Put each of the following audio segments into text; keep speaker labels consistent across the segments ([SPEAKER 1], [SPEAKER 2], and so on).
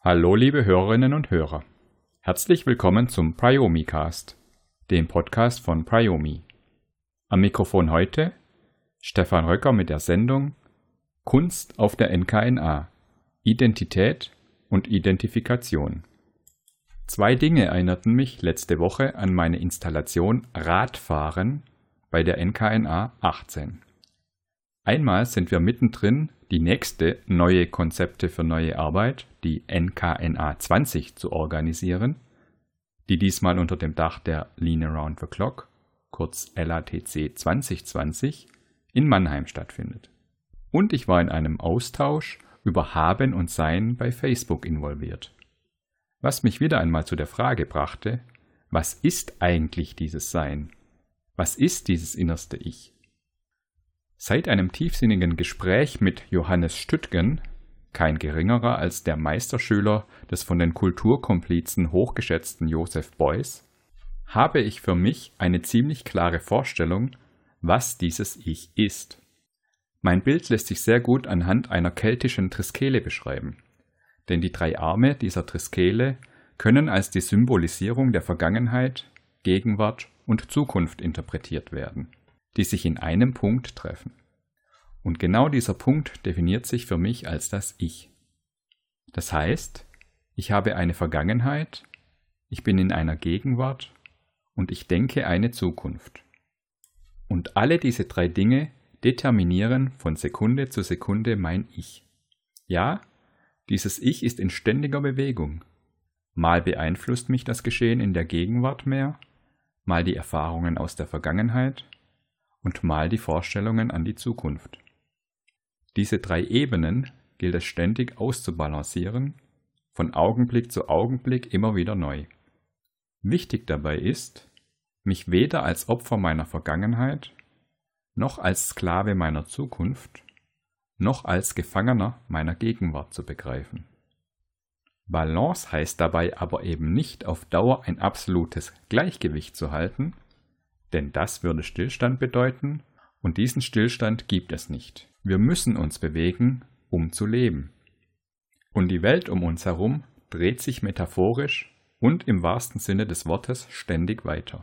[SPEAKER 1] Hallo liebe Hörerinnen und Hörer. Herzlich willkommen zum Priomi Cast, dem Podcast von Priomi. Am Mikrofon heute Stefan Röcker mit der Sendung Kunst auf der NKNA. Identität und Identifikation. Zwei Dinge erinnerten mich letzte Woche an meine Installation Radfahren bei der NKNA 18. Einmal sind wir mittendrin, die nächste neue Konzepte für neue Arbeit, die NKNA 20, zu organisieren, die diesmal unter dem Dach der Lean Around the Clock, kurz LATC 2020, in Mannheim stattfindet. Und ich war in einem Austausch über Haben und Sein bei Facebook involviert. Was mich wieder einmal zu der Frage brachte, was ist eigentlich dieses Sein? Was ist dieses innerste Ich? Seit einem tiefsinnigen Gespräch mit Johannes Stüttgen, kein geringerer als der Meisterschüler des von den Kulturkomplizen hochgeschätzten Joseph Beuys, habe ich für mich eine ziemlich klare Vorstellung, was dieses Ich ist. Mein Bild lässt sich sehr gut anhand einer keltischen Triskele beschreiben, denn die drei Arme dieser Triskele können als die Symbolisierung der Vergangenheit, Gegenwart und Zukunft interpretiert werden die sich in einem Punkt treffen. Und genau dieser Punkt definiert sich für mich als das Ich. Das heißt, ich habe eine Vergangenheit, ich bin in einer Gegenwart und ich denke eine Zukunft. Und alle diese drei Dinge determinieren von Sekunde zu Sekunde mein Ich. Ja, dieses Ich ist in ständiger Bewegung. Mal beeinflusst mich das Geschehen in der Gegenwart mehr, mal die Erfahrungen aus der Vergangenheit, und mal die Vorstellungen an die Zukunft. Diese drei Ebenen gilt es ständig auszubalancieren, von Augenblick zu Augenblick immer wieder neu. Wichtig dabei ist, mich weder als Opfer meiner Vergangenheit, noch als Sklave meiner Zukunft, noch als Gefangener meiner Gegenwart zu begreifen. Balance heißt dabei aber eben nicht auf Dauer ein absolutes Gleichgewicht zu halten, denn das würde Stillstand bedeuten, und diesen Stillstand gibt es nicht. Wir müssen uns bewegen, um zu leben. Und die Welt um uns herum dreht sich metaphorisch und im wahrsten Sinne des Wortes ständig weiter.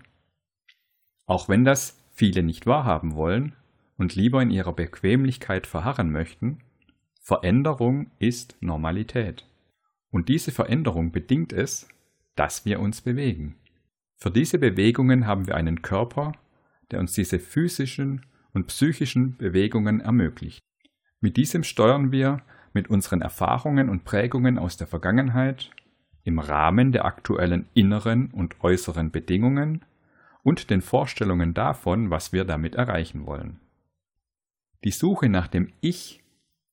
[SPEAKER 1] Auch wenn das viele nicht wahrhaben wollen und lieber in ihrer Bequemlichkeit verharren möchten, Veränderung ist Normalität. Und diese Veränderung bedingt es, dass wir uns bewegen. Für diese Bewegungen haben wir einen Körper, der uns diese physischen und psychischen Bewegungen ermöglicht. Mit diesem steuern wir mit unseren Erfahrungen und Prägungen aus der Vergangenheit im Rahmen der aktuellen inneren und äußeren Bedingungen und den Vorstellungen davon, was wir damit erreichen wollen. Die Suche nach dem Ich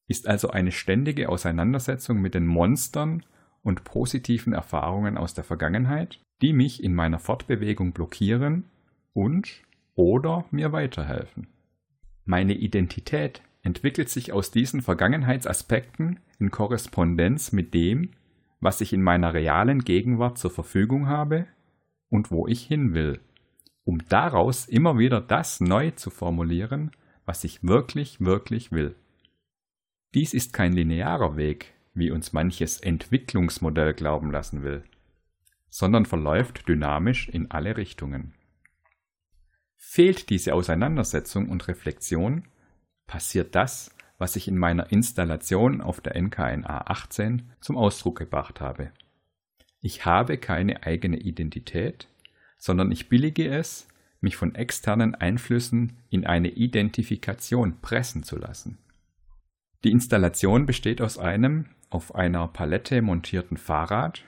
[SPEAKER 1] ist also eine ständige Auseinandersetzung mit den Monstern und positiven Erfahrungen aus der Vergangenheit, die mich in meiner Fortbewegung blockieren und oder mir weiterhelfen. Meine Identität entwickelt sich aus diesen Vergangenheitsaspekten in Korrespondenz mit dem, was ich in meiner realen Gegenwart zur Verfügung habe und wo ich hin will, um daraus immer wieder das neu zu formulieren, was ich wirklich, wirklich will. Dies ist kein linearer Weg, wie uns manches Entwicklungsmodell glauben lassen will, sondern verläuft dynamisch in alle Richtungen. Fehlt diese Auseinandersetzung und Reflexion, passiert das, was ich in meiner Installation auf der NKNA 18 zum Ausdruck gebracht habe. Ich habe keine eigene Identität, sondern ich billige es, mich von externen Einflüssen in eine Identifikation pressen zu lassen. Die Installation besteht aus einem auf einer Palette montierten Fahrrad.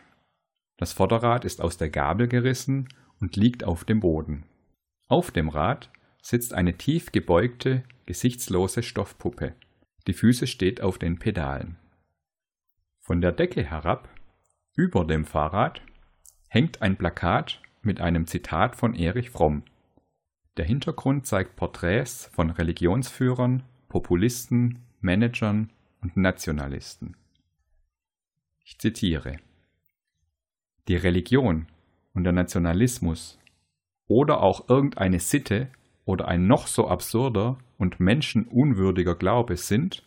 [SPEAKER 1] Das Vorderrad ist aus der Gabel gerissen und liegt auf dem Boden. Auf dem Rad sitzt eine tief gebeugte, gesichtslose Stoffpuppe. Die Füße steht auf den Pedalen. Von der Decke herab, über dem Fahrrad, hängt ein Plakat mit einem Zitat von Erich Fromm. Der Hintergrund zeigt Porträts von Religionsführern, Populisten, Managern und Nationalisten. Ich zitiere Die Religion, und der Nationalismus oder auch irgendeine Sitte oder ein noch so absurder und menschenunwürdiger Glaube sind,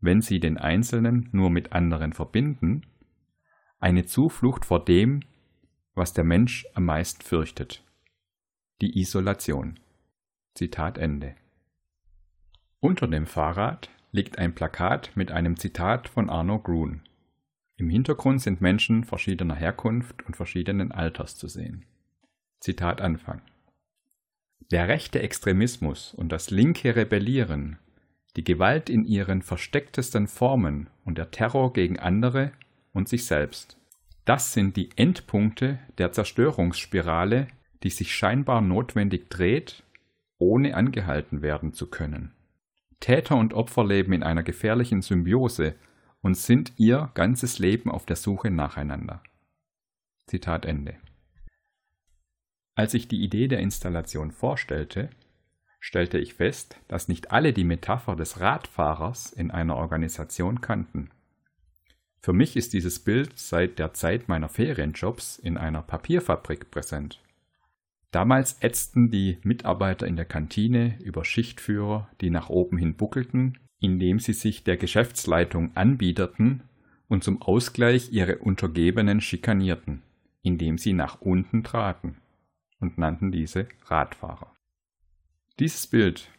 [SPEAKER 1] wenn sie den Einzelnen nur mit anderen verbinden, eine Zuflucht vor dem, was der Mensch am meisten fürchtet, die Isolation. Zitat Ende. Unter dem Fahrrad liegt ein Plakat mit einem Zitat von Arno Grun. Im Hintergrund sind Menschen verschiedener Herkunft und verschiedenen Alters zu sehen. Zitat Anfang. Der rechte Extremismus und das linke Rebellieren, die Gewalt in ihren verstecktesten Formen und der Terror gegen andere und sich selbst. Das sind die Endpunkte der Zerstörungsspirale, die sich scheinbar notwendig dreht, ohne angehalten werden zu können. Täter und Opfer leben in einer gefährlichen Symbiose und sind ihr ganzes Leben auf der Suche nacheinander. Zitat Ende. Als ich die Idee der Installation vorstellte, stellte ich fest, dass nicht alle die Metapher des Radfahrers in einer Organisation kannten. Für mich ist dieses Bild seit der Zeit meiner Ferienjobs in einer Papierfabrik präsent. Damals ätzten die Mitarbeiter in der Kantine über Schichtführer, die nach oben hin buckelten, indem sie sich der Geschäftsleitung anbiederten und zum Ausgleich ihre Untergebenen schikanierten, indem sie nach unten traten und nannten diese Radfahrer. Dieses Bild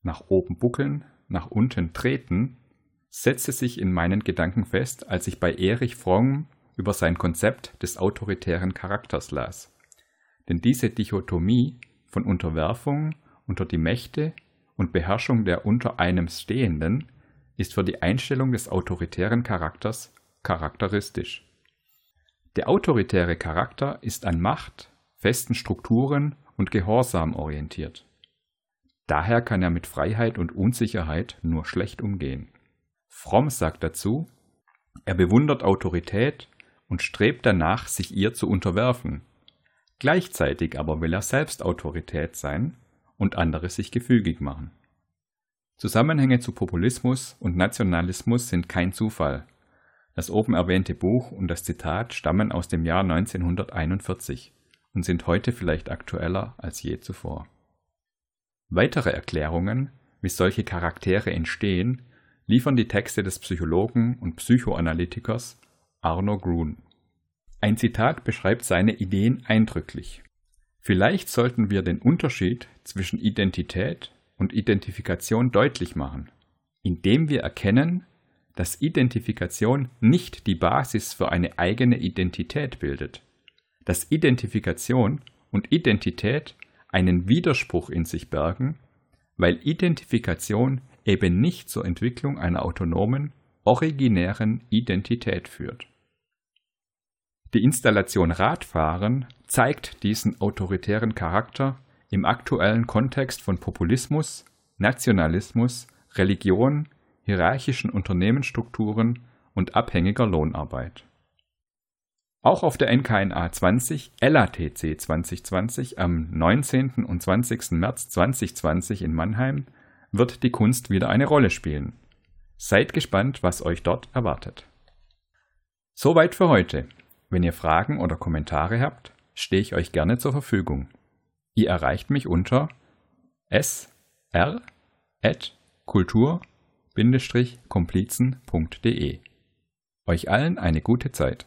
[SPEAKER 1] nach oben buckeln, nach unten treten setzte sich in meinen Gedanken fest, als ich bei Erich Fromm über sein Konzept des autoritären Charakters las. Denn diese Dichotomie von Unterwerfung unter die Mächte und Beherrschung der unter einem Stehenden ist für die Einstellung des autoritären Charakters charakteristisch. Der autoritäre Charakter ist an Macht, festen Strukturen und Gehorsam orientiert. Daher kann er mit Freiheit und Unsicherheit nur schlecht umgehen. Fromm sagt dazu, er bewundert Autorität und strebt danach, sich ihr zu unterwerfen, Gleichzeitig aber will er selbst Autorität sein und andere sich gefügig machen. Zusammenhänge zu Populismus und Nationalismus sind kein Zufall. Das oben erwähnte Buch und das Zitat stammen aus dem Jahr 1941 und sind heute vielleicht aktueller als je zuvor. Weitere Erklärungen, wie solche Charaktere entstehen, liefern die Texte des Psychologen und Psychoanalytikers Arno Grun. Ein Zitat beschreibt seine Ideen eindrücklich. Vielleicht sollten wir den Unterschied zwischen Identität und Identifikation deutlich machen, indem wir erkennen, dass Identifikation nicht die Basis für eine eigene Identität bildet, dass Identifikation und Identität einen Widerspruch in sich bergen, weil Identifikation eben nicht zur Entwicklung einer autonomen, originären Identität führt. Die Installation Radfahren zeigt diesen autoritären Charakter im aktuellen Kontext von Populismus, Nationalismus, Religion, hierarchischen Unternehmensstrukturen und abhängiger Lohnarbeit. Auch auf der NKNA 20 LATC 2020 am 19. und 20. März 2020 in Mannheim wird die Kunst wieder eine Rolle spielen. Seid gespannt, was euch dort erwartet. Soweit für heute. Wenn ihr Fragen oder Kommentare habt, stehe ich euch gerne zur Verfügung. Ihr erreicht mich unter sr.kultur-komplizen.de. Euch allen eine gute Zeit.